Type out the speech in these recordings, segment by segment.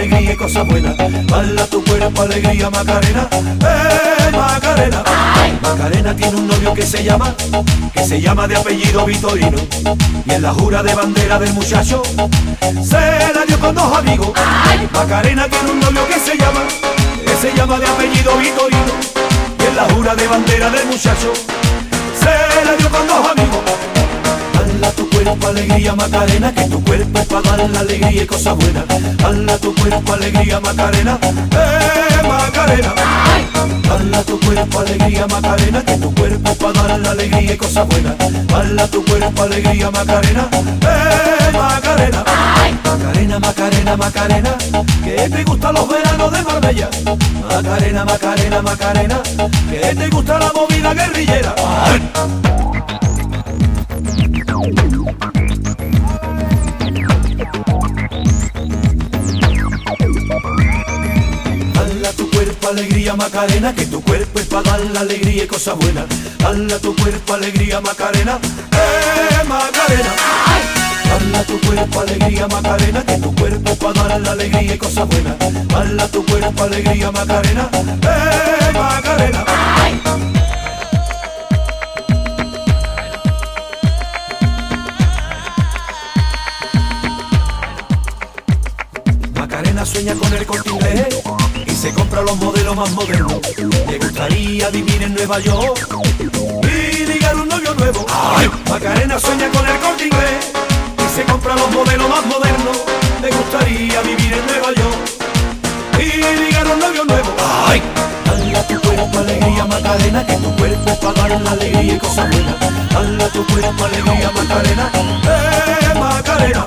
Alegría y cosas buenas. Dala tu cuerpo alegría Macarena, eh Macarena. Macarena tiene un novio que se llama, que se llama de apellido Vitorino. Y en la jura de bandera del muchacho, se la dio con dos amigos. Macarena tiene un novio que se llama, que se llama de apellido Vitorino. Y en la jura de bandera del muchacho, se la dio con dos amigos. Dala tu cuerpo alegría Macarena, que tu cuerpo para dar la alegría y cosas buenas. Dala tu cuerpo alegría Macarena, eh Macarena. Dala tu cuerpo alegría Macarena, que tu cuerpo para dar la alegría y cosas buenas. Dala tu cuerpo alegría Macarena, eh Macarena. Macarena, Macarena, Macarena, que te gustan los veranos de Marbella. Macarena, Macarena, Macarena, que te gusta la movida guerrillera. Macarena, que tu cuerpo es para dar la alegría y cosas buenas. Dala tu cuerpo alegría Macarena, eh Macarena. Dala tu cuerpo alegría Macarena, que tu cuerpo para dar la alegría y cosas buenas. Dala tu cuerpo alegría Macarena, eh Macarena. Macarena los modelos más modernos. Le gustaría vivir en Nueva York y ligar un novio nuevo. Macarena sueña con el corte inglés y se compra los modelos más modernos. Le gustaría vivir en Nueva York y ligar un novio nuevo. Dala tu cuerpo alegría Macarena, que tu cuerpo para dar la alegría y cosas buenas. Dala tu cuerpo alegría Macarena, eh Macarena.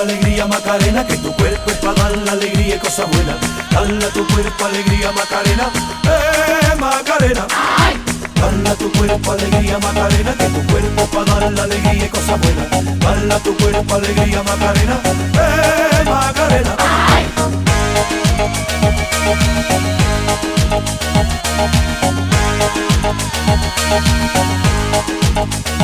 Cuerpo alegría Macarena, que tu cuerpo es para dar la alegría y cosas buenas. Dala tu cuerpo alegría Macarena, eh Macarena. Dala tu cuerpo alegría Macarena, que tu cuerpo para dar la alegría y cosas buenas. Dala tu cuerpo alegría Macarena, eh Macarena. Cuerpo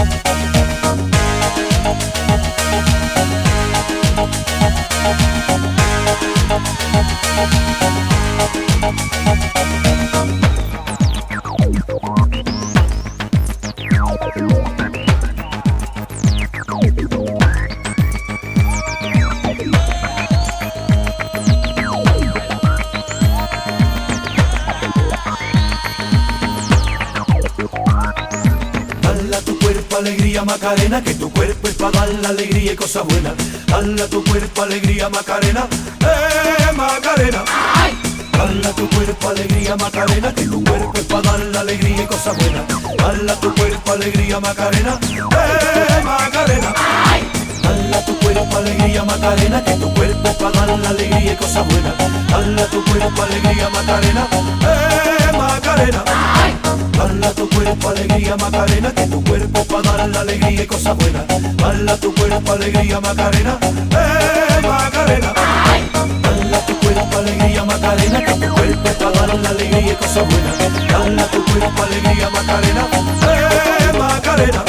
alegría Macarena, que tu cuerpo es para dar la alegría y cosas buenas. Dala tu cuerpo alegría Macarena, Macarena. Dala tu cuerpo alegría Macarena, que tu cuerpo es para dar la alegría y cosas buenas. Dala tu cuerpo alegría Macarena, eh Macarena. Dala tu cuerpo alegría Macarena, que tu cuerpo es para dar la alegría y cosas buenas. Dala tu cuerpo alegría Macarena, eh Macarena. Dala tu cuerpo alegría Macarena, que tu cuerpo es para dar la alegría y cosas buenas. Dala tu cuerpo alegría Macarena, eh Macarena. Dala tu cuerpo cuerpo para dar la alegría y cosas buenas. Dale tu cuerpo alegría, Macarena. ¡Eh, Macarena!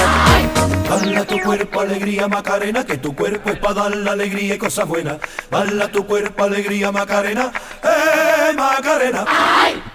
Tu cuerpo alegría, Macarena, que tu cuerpo es para dar la alegría y cosas buenas. Dale tu cuerpo alegría, Macarena. ¡Eh, Macarena!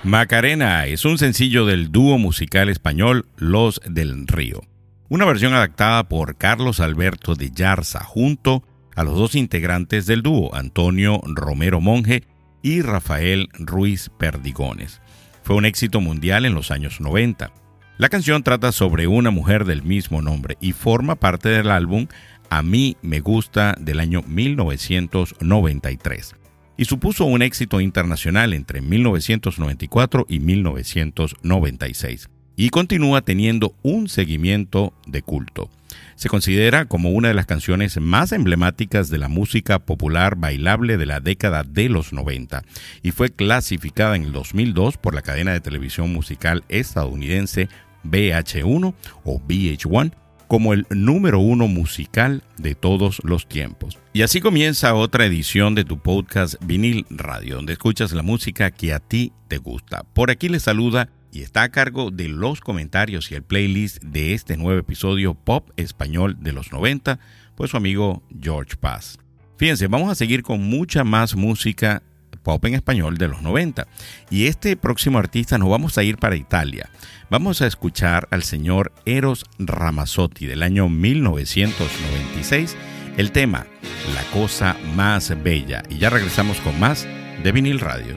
Macarena es un sencillo del dúo musical español Los del Río. Una versión adaptada por Carlos Alberto de Yarza junto a los dos integrantes del dúo, Antonio Romero Monje y Rafael Ruiz Perdigones. Fue un éxito mundial en los años 90. La canción trata sobre una mujer del mismo nombre y forma parte del álbum A mí me gusta del año 1993 y supuso un éxito internacional entre 1994 y 1996 y continúa teniendo un seguimiento de culto. Se considera como una de las canciones más emblemáticas de la música popular bailable de la década de los 90 y fue clasificada en el 2002 por la cadena de televisión musical estadounidense BH1 o VH1 como el número uno musical de todos los tiempos. Y así comienza otra edición de tu podcast Vinil Radio, donde escuchas la música que a ti te gusta. Por aquí le saluda y está a cargo de los comentarios y el playlist de este nuevo episodio pop español de los 90, pues su amigo George Paz. Fíjense, vamos a seguir con mucha más música pop en español de los 90. Y este próximo artista nos vamos a ir para Italia. Vamos a escuchar al señor Eros Ramazzotti del año 1996, el tema La cosa más bella. Y ya regresamos con más de vinil radio.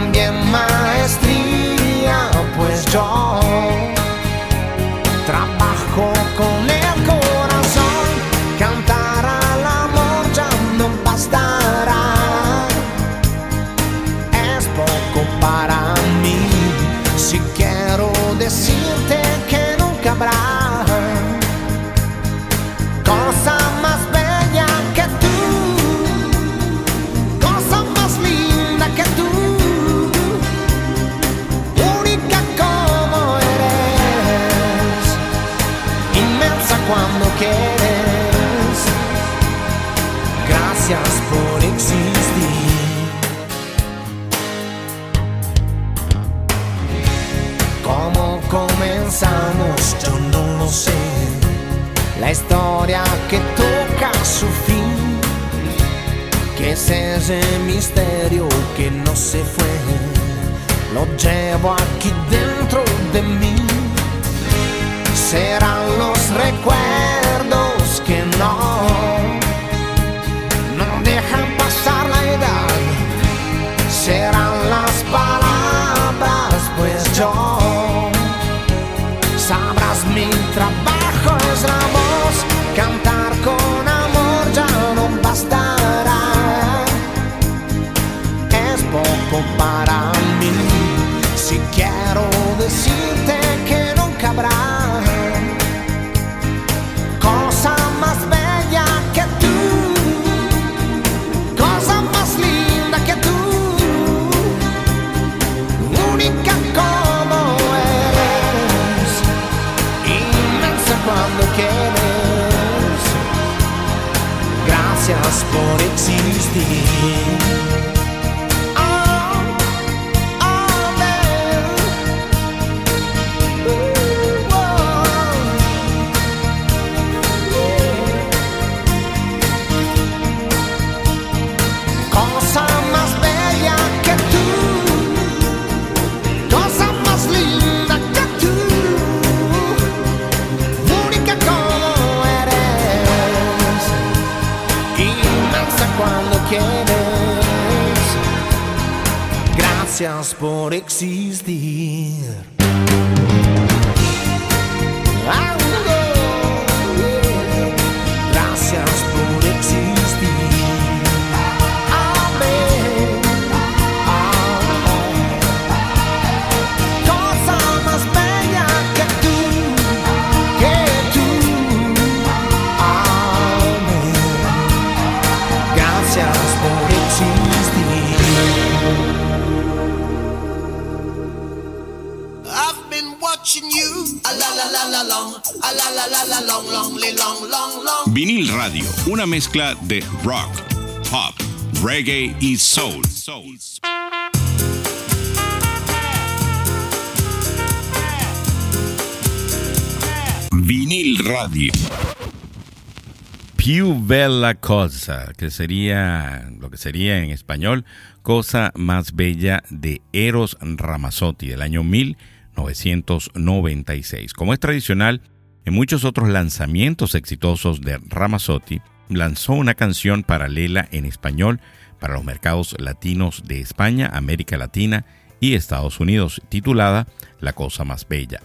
También maestría, pues yo Historia que toca su fin, que es ese misterio que no se fue, lo llevo aquí dentro de mí. Serán los recuerdos que no mezcla de rock, pop, reggae y soul. Vinil Radio. Più bella cosa, que sería lo que sería en español Cosa más bella de Eros Ramazzotti del año 1996. Como es tradicional, en muchos otros lanzamientos exitosos de Ramazzotti, lanzó una canción paralela en español para los mercados latinos de España, América Latina y Estados Unidos, titulada La cosa más bella.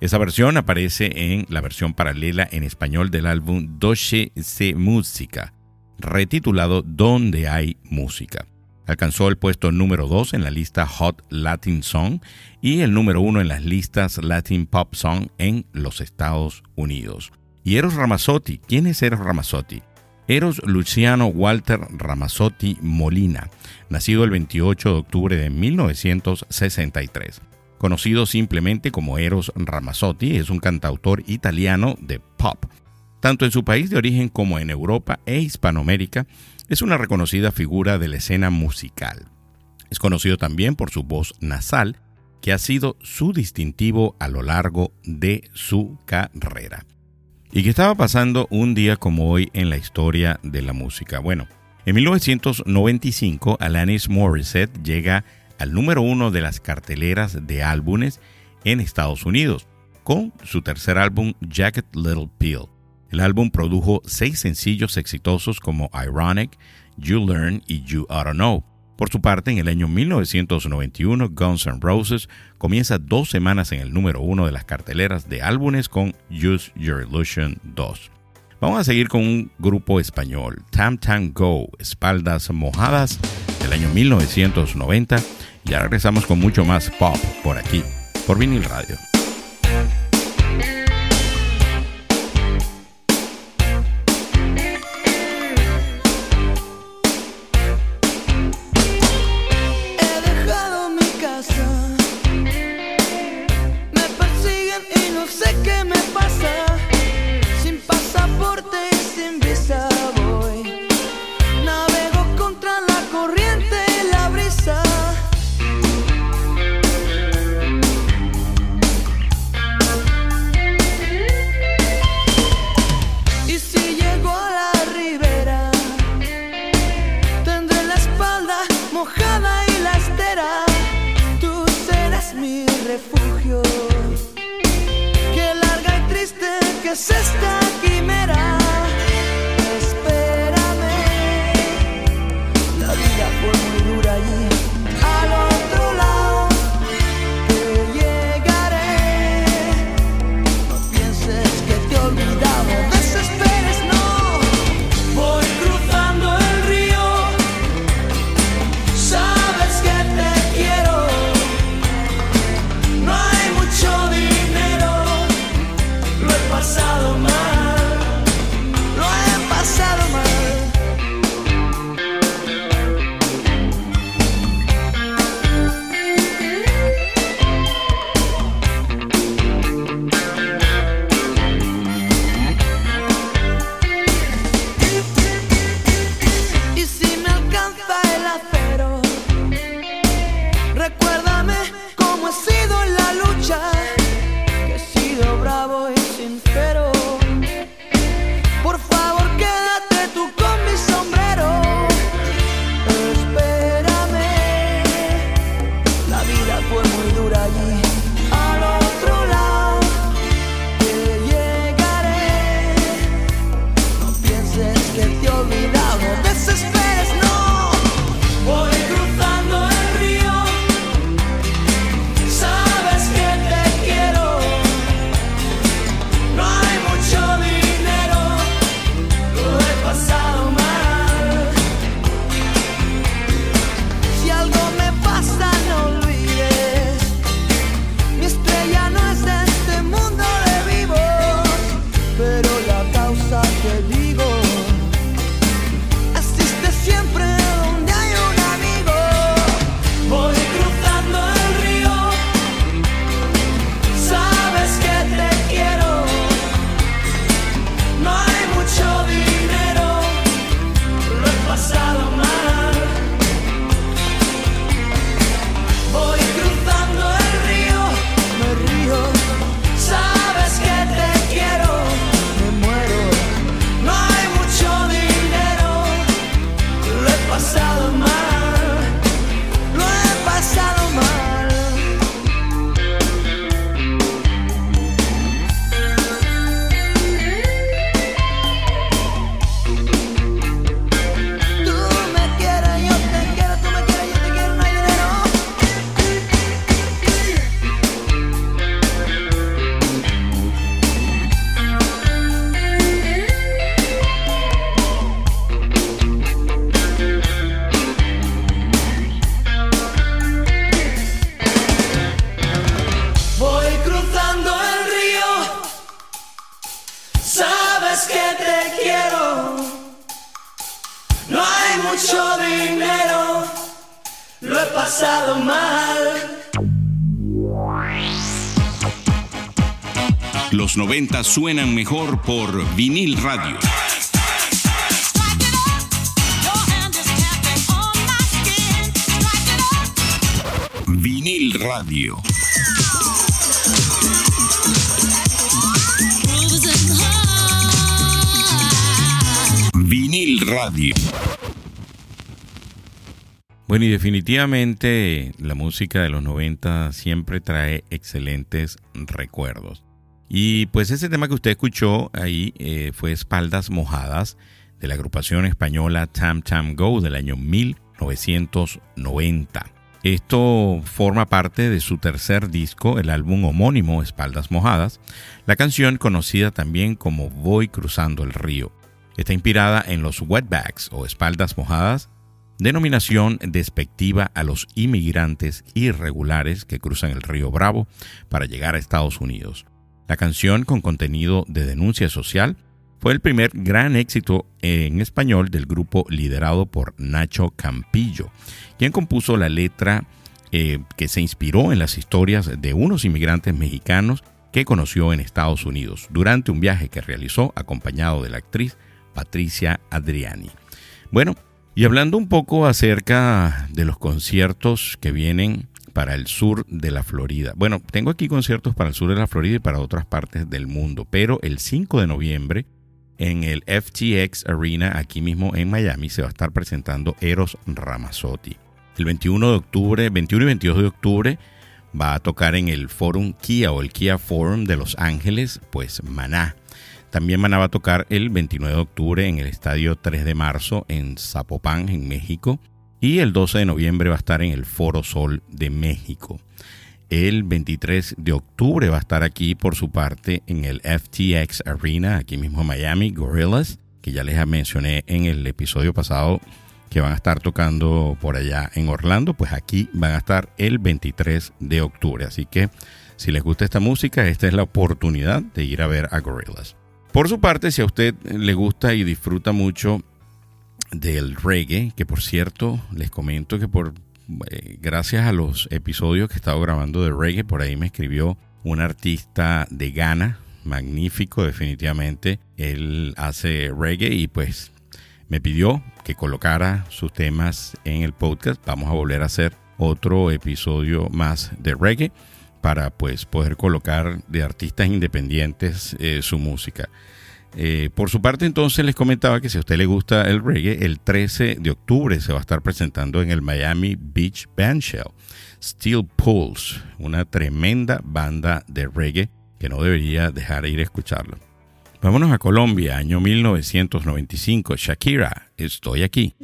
Esa versión aparece en la versión paralela en español del álbum Doce se Música, retitulado Donde hay música. Alcanzó el puesto número 2 en la lista Hot Latin Song y el número 1 en las listas Latin Pop Song en los Estados Unidos. Y Eros Ramazzotti, ¿quién es Eros Ramazzotti? Eros Luciano Walter Ramazzotti Molina, nacido el 28 de octubre de 1963 conocido simplemente como Eros Ramazzotti, es un cantautor italiano de pop. Tanto en su país de origen como en Europa e Hispanoamérica, es una reconocida figura de la escena musical. Es conocido también por su voz nasal, que ha sido su distintivo a lo largo de su carrera. ¿Y qué estaba pasando un día como hoy en la historia de la música? Bueno, en 1995 Alanis Morissette llega al número uno de las carteleras de álbumes en Estados Unidos, con su tercer álbum Jacket Little Pill. El álbum produjo seis sencillos exitosos como Ironic, You Learn y You Oughta Know. Por su parte, en el año 1991, Guns N' Roses comienza dos semanas en el número uno de las carteleras de álbumes con Use Your Illusion 2. Vamos a seguir con un grupo español, Tam Tam Go, Espaldas Mojadas, del año 1990 ya regresamos con mucho más pop por aquí, por vinil radio. Por favor, pasado mal. Los 90 suenan mejor por vinil radio. Vinil radio. Vinil radio. Bueno, y definitivamente la música de los 90 siempre trae excelentes recuerdos. Y pues ese tema que usted escuchó ahí eh, fue Espaldas Mojadas de la agrupación española Tam Tam Go del año 1990. Esto forma parte de su tercer disco, el álbum homónimo Espaldas Mojadas, la canción conocida también como Voy cruzando el río. Está inspirada en los wetbacks o espaldas mojadas denominación despectiva a los inmigrantes irregulares que cruzan el río Bravo para llegar a Estados Unidos. La canción, con contenido de denuncia social, fue el primer gran éxito en español del grupo liderado por Nacho Campillo, quien compuso la letra eh, que se inspiró en las historias de unos inmigrantes mexicanos que conoció en Estados Unidos durante un viaje que realizó acompañado de la actriz Patricia Adriani. Bueno, y hablando un poco acerca de los conciertos que vienen para el sur de la Florida. Bueno, tengo aquí conciertos para el sur de la Florida y para otras partes del mundo, pero el 5 de noviembre en el FTX Arena aquí mismo en Miami se va a estar presentando Eros Ramazzotti. El 21 de octubre, 21 y 22 de octubre va a tocar en el Forum Kia o el Kia Forum de Los Ángeles, pues Maná. También Maná va a tocar el 29 de octubre en el Estadio 3 de Marzo en Zapopan, en México. Y el 12 de noviembre va a estar en el Foro Sol de México. El 23 de octubre va a estar aquí por su parte en el FTX Arena, aquí mismo en Miami, Gorillas, que ya les mencioné en el episodio pasado que van a estar tocando por allá en Orlando, pues aquí van a estar el 23 de octubre. Así que si les gusta esta música, esta es la oportunidad de ir a ver a Gorillaz. Por su parte, si a usted le gusta y disfruta mucho del reggae, que por cierto, les comento que por eh, gracias a los episodios que he estado grabando de reggae, por ahí me escribió un artista de Ghana, magnífico definitivamente. Él hace reggae y pues me pidió que colocara sus temas en el podcast. Vamos a volver a hacer otro episodio más de reggae para pues poder colocar de artistas independientes eh, su música. Eh, por su parte entonces les comentaba que si a usted le gusta el reggae, el 13 de octubre se va a estar presentando en el Miami Beach Bandshell Steel Pulse, una tremenda banda de reggae que no debería dejar de ir a escucharlo. Vámonos a Colombia, año 1995. Shakira, estoy aquí.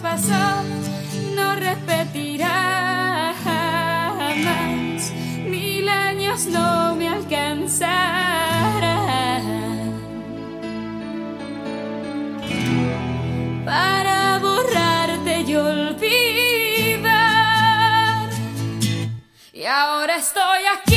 Pasó, no repetirá jamás. Mil años no me alcanzarán para borrarte y olvidar. Y ahora estoy aquí.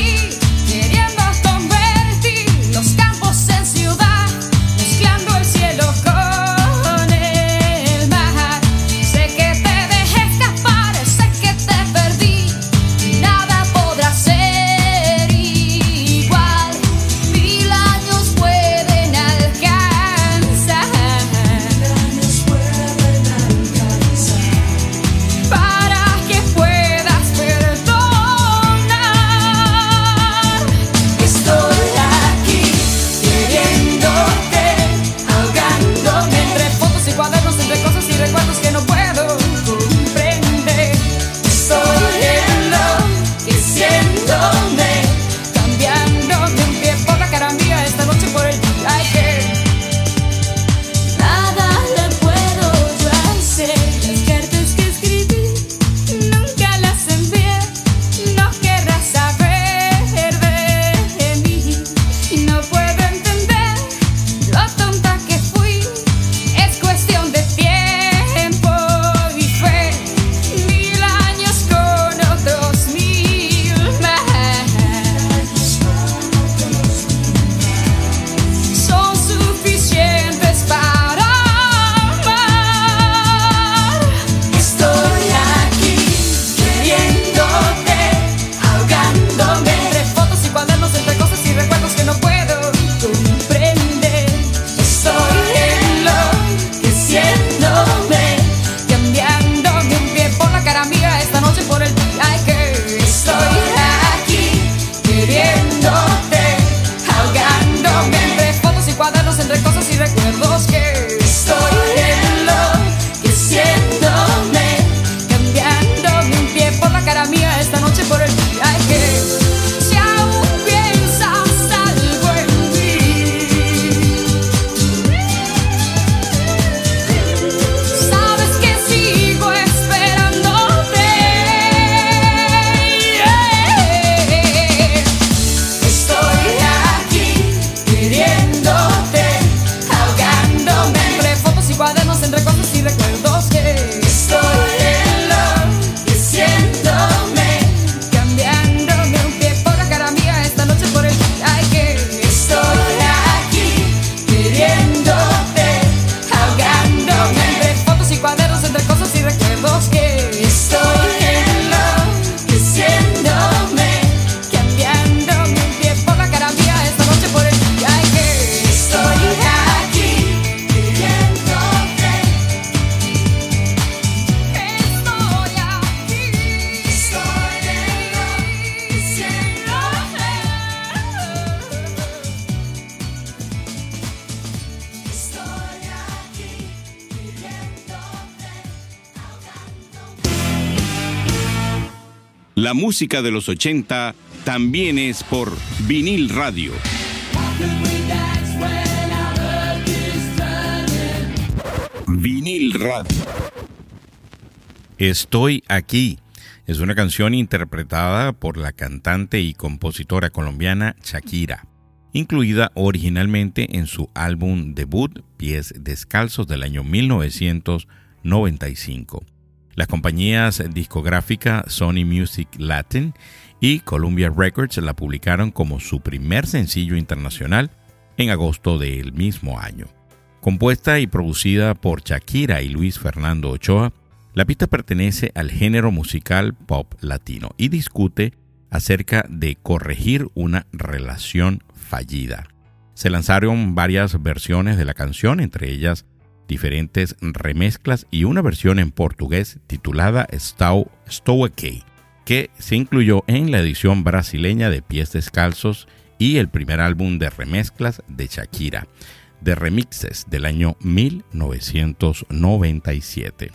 Música de los 80 también es por vinil radio. Vinil radio. Estoy aquí. Es una canción interpretada por la cantante y compositora colombiana Shakira, incluida originalmente en su álbum debut Pies Descalzos del año 1995. Las compañías discográficas Sony Music Latin y Columbia Records la publicaron como su primer sencillo internacional en agosto del mismo año. Compuesta y producida por Shakira y Luis Fernando Ochoa, la pista pertenece al género musical pop latino y discute acerca de corregir una relación fallida. Se lanzaron varias versiones de la canción, entre ellas diferentes remezclas y una versión en portugués titulada Estou Aqui, que se incluyó en la edición brasileña de Pies Descalzos y el primer álbum de remezclas de Shakira, de remixes del año 1997.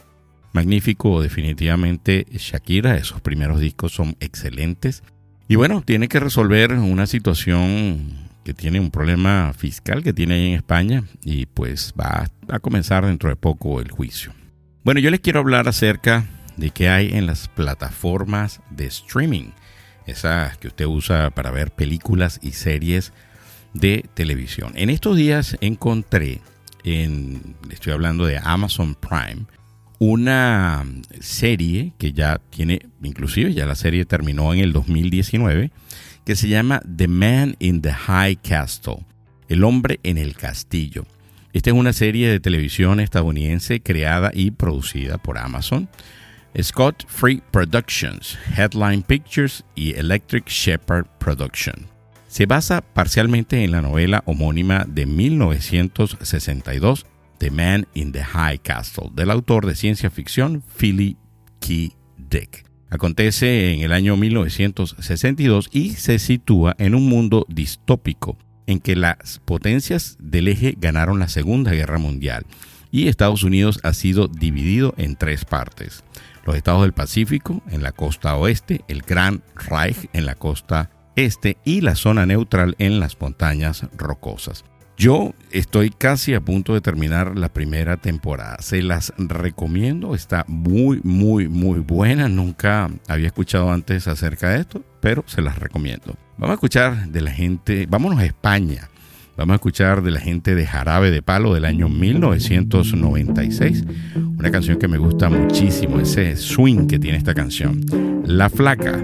Magnífico, definitivamente Shakira, esos primeros discos son excelentes. Y bueno, tiene que resolver una situación que tiene un problema fiscal que tiene ahí en España y pues va a comenzar dentro de poco el juicio. Bueno, yo les quiero hablar acerca de qué hay en las plataformas de streaming, esas que usted usa para ver películas y series de televisión. En estos días encontré, en, estoy hablando de Amazon Prime, una serie que ya tiene, inclusive ya la serie terminó en el 2019, que se llama The Man in the High Castle, El hombre en el castillo. Esta es una serie de televisión estadounidense creada y producida por Amazon, Scott Free Productions, Headline Pictures y Electric Shepherd Production. Se basa parcialmente en la novela homónima de 1962, The Man in the High Castle, del autor de ciencia ficción Philip K. Dick. Acontece en el año 1962 y se sitúa en un mundo distópico en que las potencias del eje ganaron la Segunda Guerra Mundial y Estados Unidos ha sido dividido en tres partes. Los estados del Pacífico en la costa oeste, el Gran Reich en la costa este y la zona neutral en las montañas rocosas. Yo estoy casi a punto de terminar la primera temporada. Se las recomiendo. Está muy, muy, muy buena. Nunca había escuchado antes acerca de esto, pero se las recomiendo. Vamos a escuchar de la gente. Vámonos a España. Vamos a escuchar de la gente de Jarabe de Palo del año 1996. Una canción que me gusta muchísimo. Ese swing que tiene esta canción. La Flaca.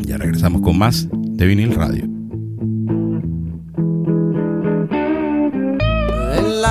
Ya regresamos con más de Vinil Radio.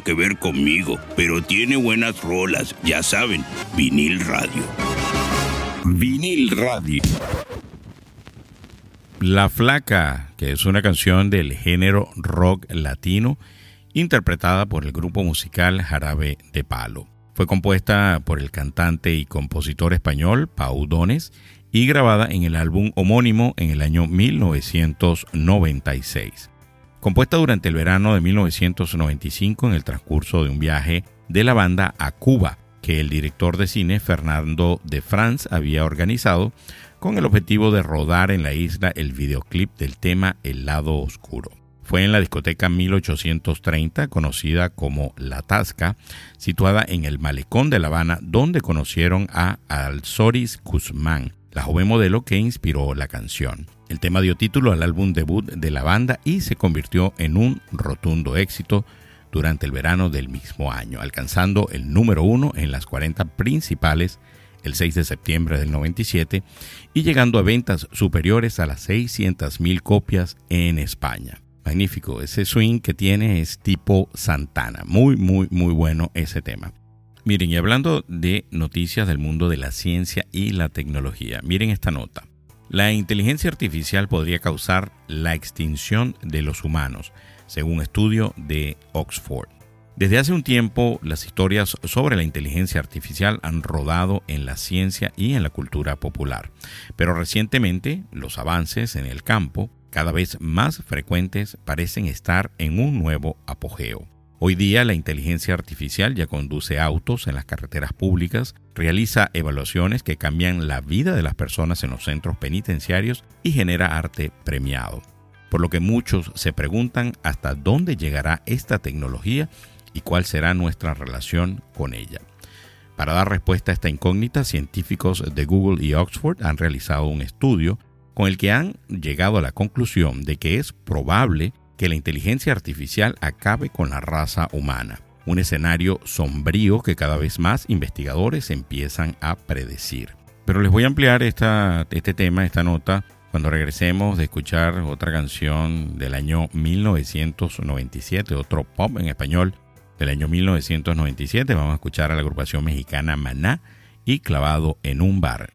que ver conmigo, pero tiene buenas rolas, ya saben, vinil radio. Vinil radio. La Flaca, que es una canción del género rock latino, interpretada por el grupo musical Jarabe de Palo. Fue compuesta por el cantante y compositor español Pau Dones y grabada en el álbum homónimo en el año 1996. Compuesta durante el verano de 1995 en el transcurso de un viaje de la banda a Cuba, que el director de cine Fernando de France había organizado con el objetivo de rodar en la isla el videoclip del tema El lado oscuro. Fue en la discoteca 1830, conocida como La Tasca, situada en el malecón de La Habana, donde conocieron a Alzoris Guzmán, la joven modelo que inspiró la canción. El tema dio título al álbum debut de la banda y se convirtió en un rotundo éxito durante el verano del mismo año, alcanzando el número uno en las 40 principales el 6 de septiembre del 97 y llegando a ventas superiores a las 600.000 copias en España. Magnífico, ese swing que tiene es tipo Santana, muy, muy, muy bueno ese tema. Miren, y hablando de noticias del mundo de la ciencia y la tecnología, miren esta nota. La inteligencia artificial podría causar la extinción de los humanos, según un estudio de Oxford. Desde hace un tiempo, las historias sobre la inteligencia artificial han rodado en la ciencia y en la cultura popular, pero recientemente los avances en el campo, cada vez más frecuentes, parecen estar en un nuevo apogeo. Hoy día la inteligencia artificial ya conduce autos en las carreteras públicas, realiza evaluaciones que cambian la vida de las personas en los centros penitenciarios y genera arte premiado. Por lo que muchos se preguntan hasta dónde llegará esta tecnología y cuál será nuestra relación con ella. Para dar respuesta a esta incógnita, científicos de Google y Oxford han realizado un estudio con el que han llegado a la conclusión de que es probable que la inteligencia artificial acabe con la raza humana. Un escenario sombrío que cada vez más investigadores empiezan a predecir. Pero les voy a ampliar esta, este tema, esta nota, cuando regresemos de escuchar otra canción del año 1997, otro pop en español del año 1997. Vamos a escuchar a la agrupación mexicana Maná y Clavado en un bar.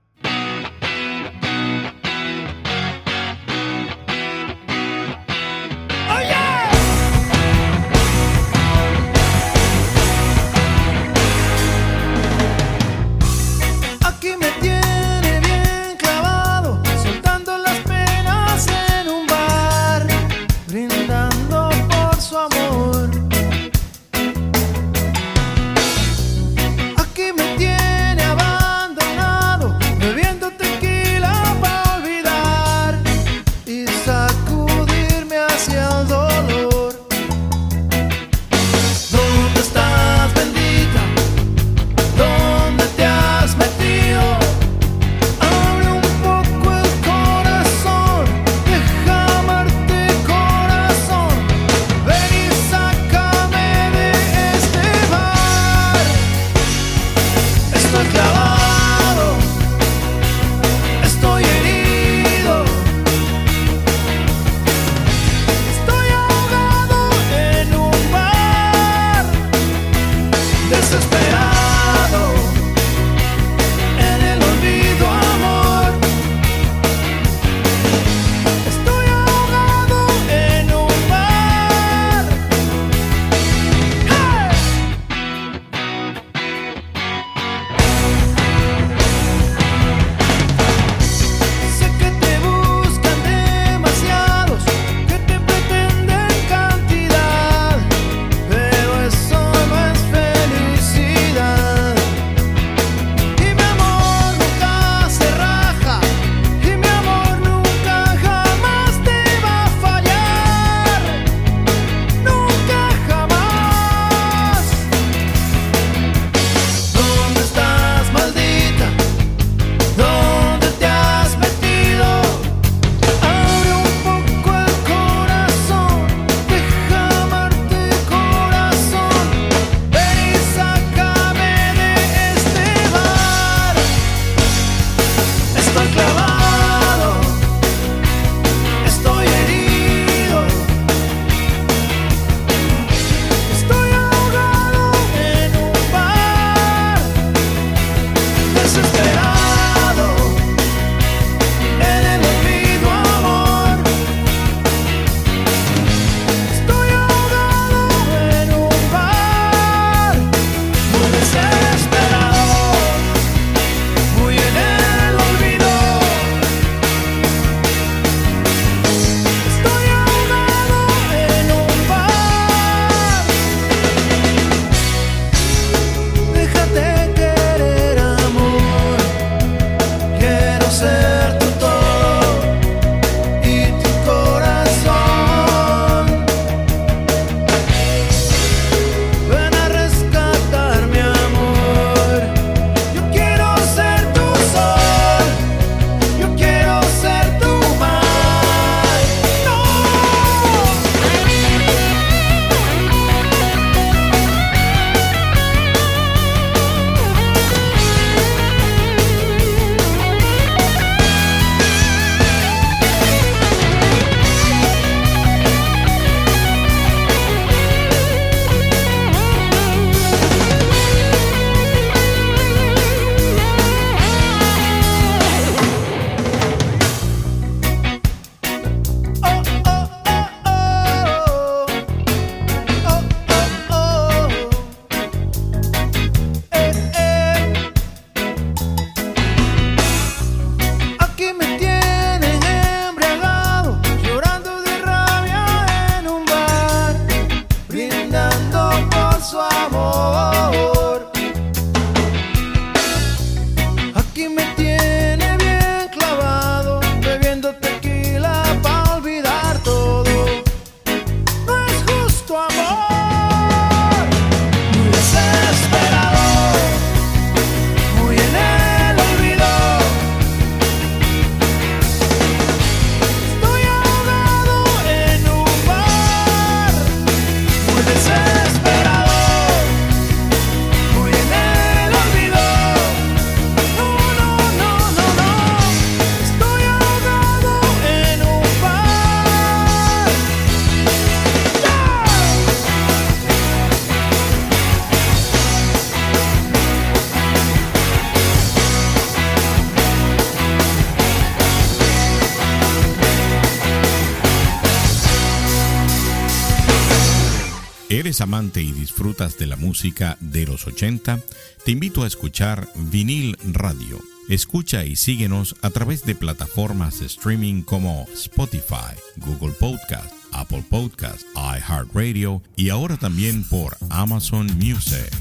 Amante y disfrutas de la música de los 80, te invito a escuchar Vinil Radio. Escucha y síguenos a través de plataformas de streaming como Spotify, Google Podcast, Apple Podcast, iHeartRadio y ahora también por Amazon Music.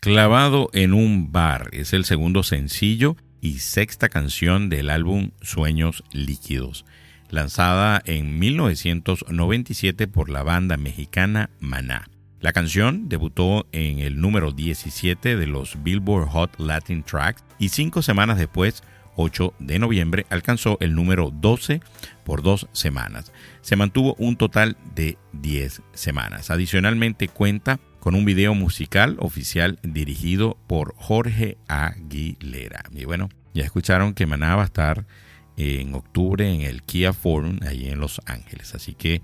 Clavado en un bar es el segundo sencillo y sexta canción del álbum Sueños Líquidos lanzada en 1997 por la banda mexicana Maná. La canción debutó en el número 17 de los Billboard Hot Latin Tracks y cinco semanas después, 8 de noviembre, alcanzó el número 12 por dos semanas. Se mantuvo un total de 10 semanas. Adicionalmente cuenta con un video musical oficial dirigido por Jorge Aguilera. Y bueno, ya escucharon que Maná va a estar en octubre en el Kia Forum, ahí en Los Ángeles. Así que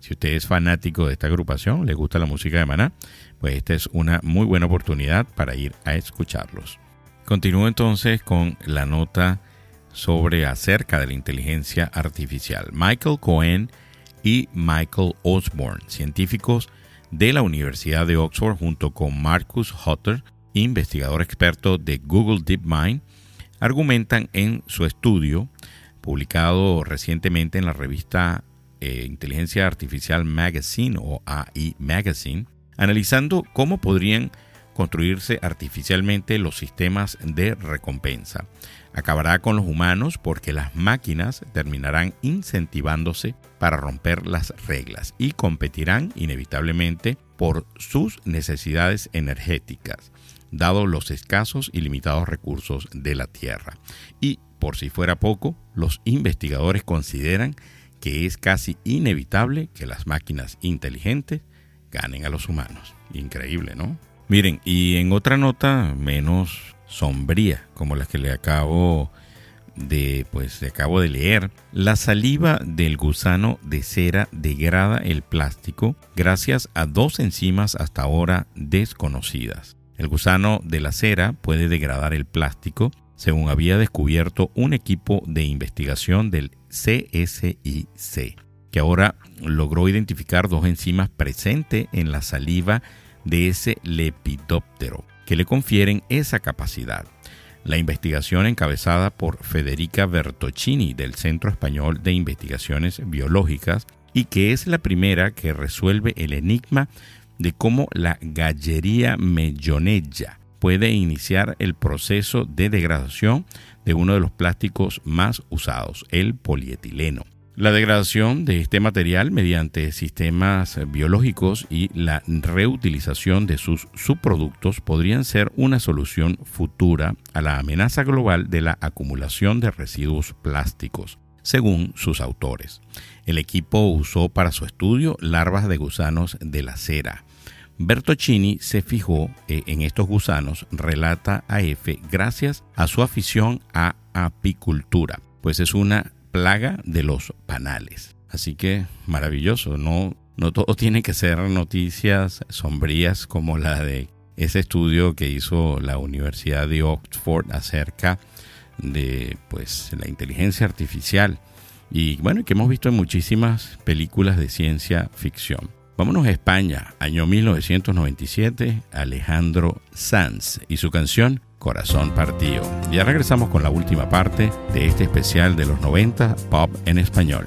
si usted es fanático de esta agrupación, le gusta la música de Maná, pues esta es una muy buena oportunidad para ir a escucharlos. Continúo entonces con la nota sobre acerca de la inteligencia artificial. Michael Cohen y Michael Osborne, científicos de la Universidad de Oxford, junto con Marcus Hutter, investigador experto de Google DeepMind, argumentan en su estudio publicado recientemente en la revista eh, Inteligencia Artificial Magazine o AI Magazine, analizando cómo podrían construirse artificialmente los sistemas de recompensa. Acabará con los humanos porque las máquinas terminarán incentivándose para romper las reglas y competirán inevitablemente por sus necesidades energéticas, dado los escasos y limitados recursos de la Tierra. Y por si fuera poco, los investigadores consideran que es casi inevitable que las máquinas inteligentes ganen a los humanos. Increíble, ¿no? Miren, y en otra nota menos sombría, como la que le acabo de pues acabo de leer, la saliva del gusano de cera degrada el plástico gracias a dos enzimas hasta ahora desconocidas. El gusano de la cera puede degradar el plástico, según había descubierto un equipo de investigación del CSIC, que ahora logró identificar dos enzimas presentes en la saliva de ese lepidóptero, que le confieren esa capacidad. La investigación encabezada por Federica Bertocchini del Centro Español de Investigaciones Biológicas y que es la primera que resuelve el enigma de cómo la gallería mellonella puede iniciar el proceso de degradación de uno de los plásticos más usados, el polietileno. La degradación de este material mediante sistemas biológicos y la reutilización de sus subproductos podrían ser una solución futura a la amenaza global de la acumulación de residuos plásticos, según sus autores. El equipo usó para su estudio larvas de gusanos de la cera. Bertocchini se fijó eh, en estos gusanos, relata AF, gracias a su afición a apicultura, pues es una plaga de los panales. Así que maravilloso, no, no todo tiene que ser noticias sombrías como la de ese estudio que hizo la Universidad de Oxford acerca de pues la inteligencia artificial y bueno, que hemos visto en muchísimas películas de ciencia ficción. Vámonos a España, año 1997, Alejandro Sanz y su canción Corazón Partido. Ya regresamos con la última parte de este especial de los 90 Pop en español.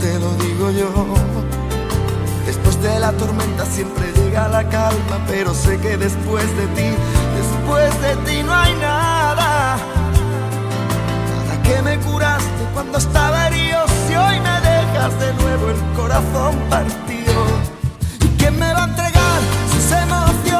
te lo digo yo. Después de la tormenta siempre llega la calma, pero sé que después de ti, después de ti no hay nada. Nada que me curaste cuando estaba herido, si hoy me dejas de nuevo el corazón partido. ¿Y quién me va a entregar sus emociones?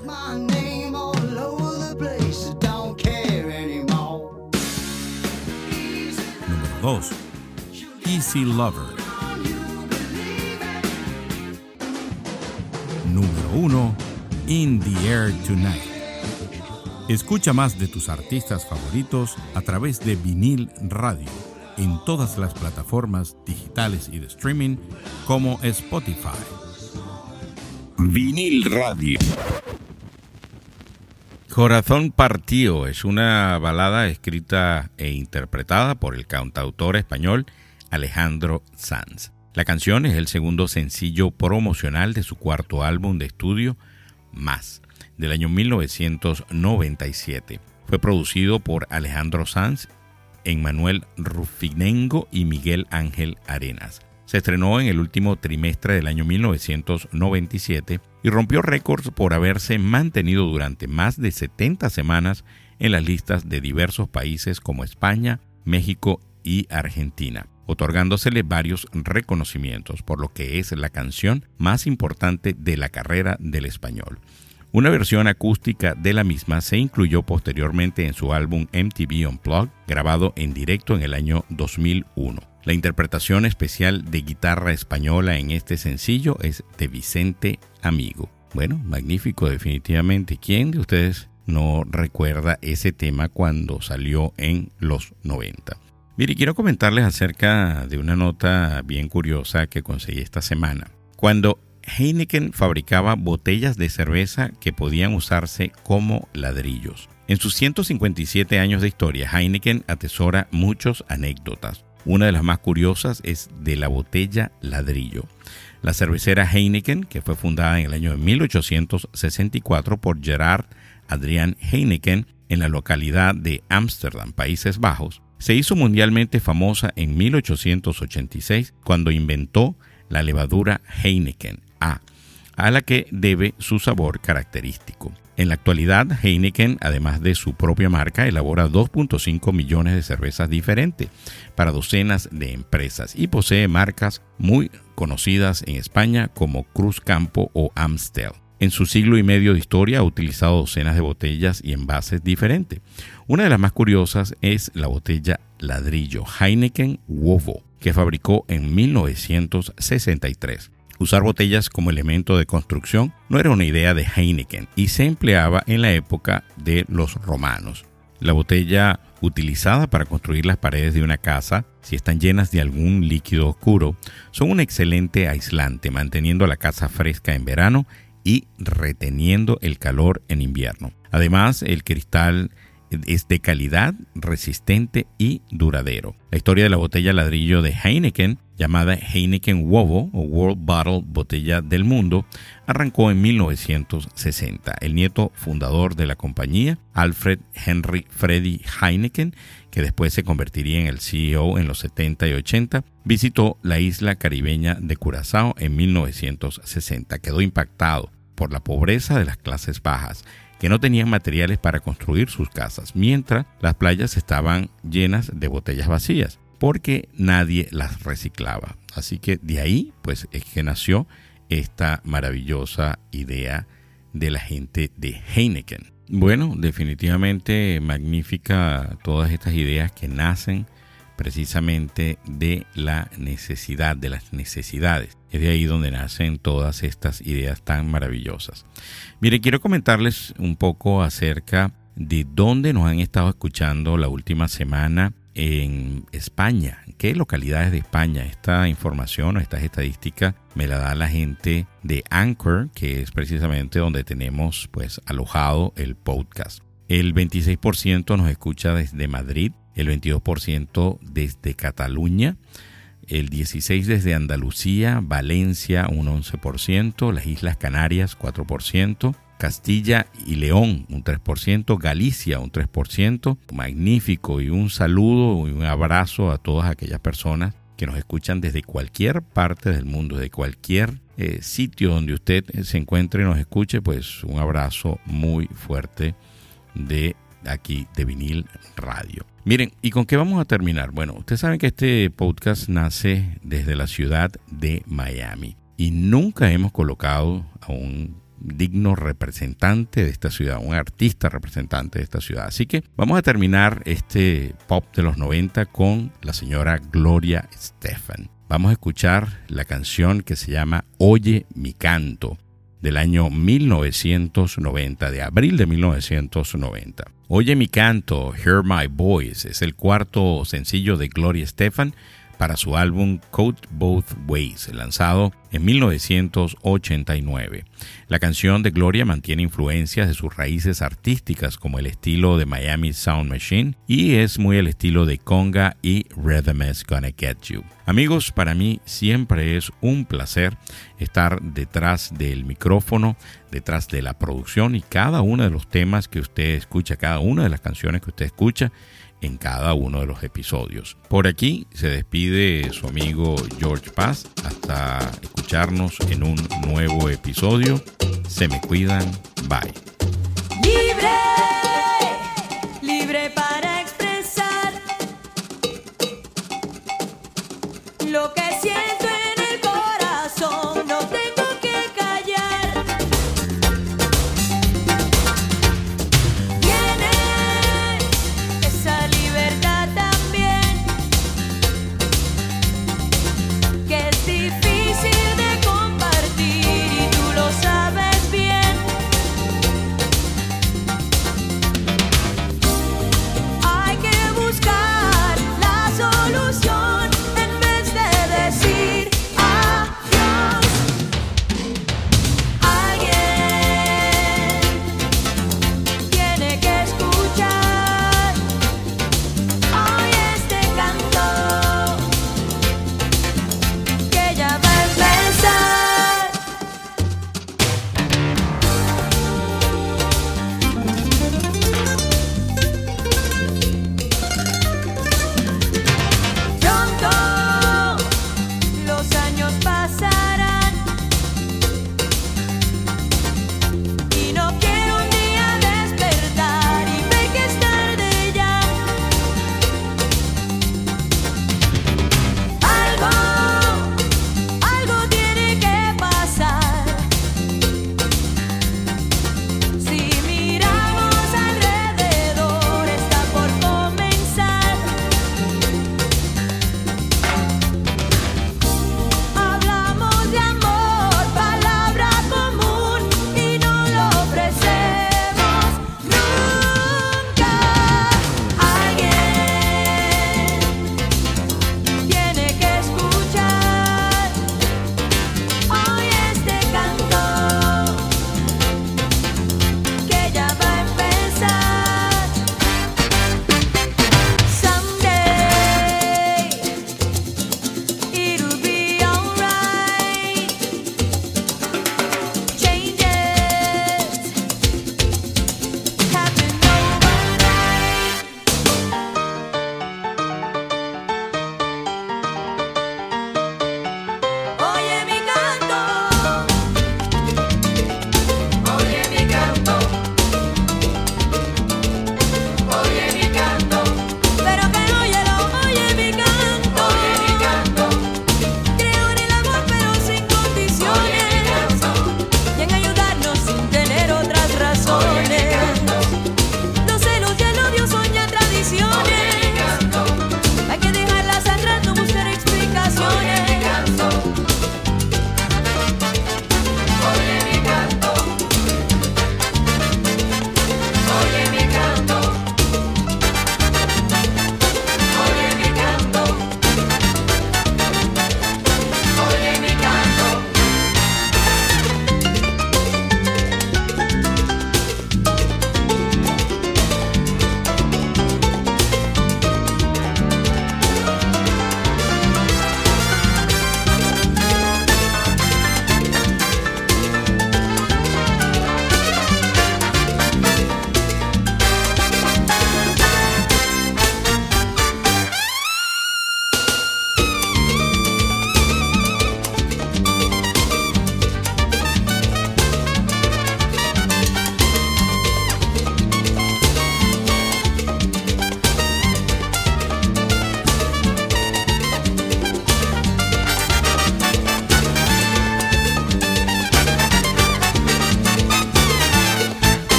2. Easy Lover. Número 1. In the Air Tonight. Escucha más de tus artistas favoritos a través de vinil radio en todas las plataformas digitales y de streaming como Spotify. Vinil Radio. Corazón Partido es una balada escrita e interpretada por el cantautor español Alejandro Sanz. La canción es el segundo sencillo promocional de su cuarto álbum de estudio, Más, del año 1997. Fue producido por Alejandro Sanz, Emmanuel Rufinengo y Miguel Ángel Arenas. Se estrenó en el último trimestre del año 1997 y rompió récords por haberse mantenido durante más de 70 semanas en las listas de diversos países como España, México y Argentina, otorgándosele varios reconocimientos por lo que es la canción más importante de la carrera del español. Una versión acústica de la misma se incluyó posteriormente en su álbum MTV Unplugged, grabado en directo en el año 2001. La interpretación especial de guitarra española en este sencillo es de Vicente Amigo. Bueno, magnífico definitivamente. ¿Quién de ustedes no recuerda ese tema cuando salió en los 90? Mire, quiero comentarles acerca de una nota bien curiosa que conseguí esta semana. Cuando Heineken fabricaba botellas de cerveza que podían usarse como ladrillos. En sus 157 años de historia, Heineken atesora muchas anécdotas. Una de las más curiosas es de la botella ladrillo. La cervecera Heineken, que fue fundada en el año de 1864 por Gerard Adrian Heineken en la localidad de Ámsterdam, Países Bajos, se hizo mundialmente famosa en 1886 cuando inventó la levadura Heineken A, a la que debe su sabor característico. En la actualidad, Heineken, además de su propia marca, elabora 2.5 millones de cervezas diferentes para docenas de empresas y posee marcas muy conocidas en España como Cruz Campo o Amstel. En su siglo y medio de historia ha utilizado docenas de botellas y envases diferentes. Una de las más curiosas es la botella ladrillo Heineken Wovo, que fabricó en 1963. Usar botellas como elemento de construcción no era una idea de Heineken y se empleaba en la época de los romanos. La botella utilizada para construir las paredes de una casa, si están llenas de algún líquido oscuro, son un excelente aislante, manteniendo la casa fresca en verano y reteniendo el calor en invierno. Además, el cristal es de calidad, resistente y duradero. La historia de la botella ladrillo de Heineken, llamada Heineken Wovo o World Bottle Botella del Mundo, arrancó en 1960. El nieto fundador de la compañía, Alfred Henry Freddy Heineken, que después se convertiría en el CEO en los 70 y 80, visitó la isla caribeña de Curazao en 1960. Quedó impactado por la pobreza de las clases bajas que no tenían materiales para construir sus casas, mientras las playas estaban llenas de botellas vacías, porque nadie las reciclaba. Así que de ahí, pues, es que nació esta maravillosa idea de la gente de Heineken. Bueno, definitivamente magnífica todas estas ideas que nacen precisamente de la necesidad, de las necesidades. Es de ahí donde nacen todas estas ideas tan maravillosas. Mire, quiero comentarles un poco acerca de dónde nos han estado escuchando la última semana en España. ¿Qué localidades de España? Esta información o estas estadísticas me la da la gente de Anchor, que es precisamente donde tenemos pues alojado el podcast. El 26% nos escucha desde Madrid, el 22% desde Cataluña, el 16 desde Andalucía, Valencia un 11%, las Islas Canarias 4%, Castilla y León un 3%, Galicia un 3%. Magnífico y un saludo y un abrazo a todas aquellas personas que nos escuchan desde cualquier parte del mundo, de cualquier eh, sitio donde usted se encuentre y nos escuche, pues un abrazo muy fuerte de aquí de vinil radio. Miren, ¿y con qué vamos a terminar? Bueno, ustedes saben que este podcast nace desde la ciudad de Miami y nunca hemos colocado a un digno representante de esta ciudad, un artista representante de esta ciudad. Así que vamos a terminar este pop de los 90 con la señora Gloria Stefan. Vamos a escuchar la canción que se llama Oye mi canto del año 1990, de abril de 1990. Oye mi canto, Hear My Voice, es el cuarto sencillo de Gloria Stefan para su álbum Code Both Ways, lanzado en 1989. La canción de Gloria mantiene influencias de sus raíces artísticas como el estilo de Miami Sound Machine y es muy el estilo de Conga y Rhythm is Gonna Get You. Amigos, para mí siempre es un placer estar detrás del micrófono, detrás de la producción y cada uno de los temas que usted escucha, cada una de las canciones que usted escucha en cada uno de los episodios. Por aquí se despide su amigo George Paz. Hasta escucharnos en un nuevo episodio. Se me cuidan. Bye.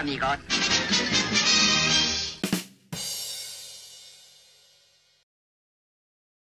Eso es todo, amigos.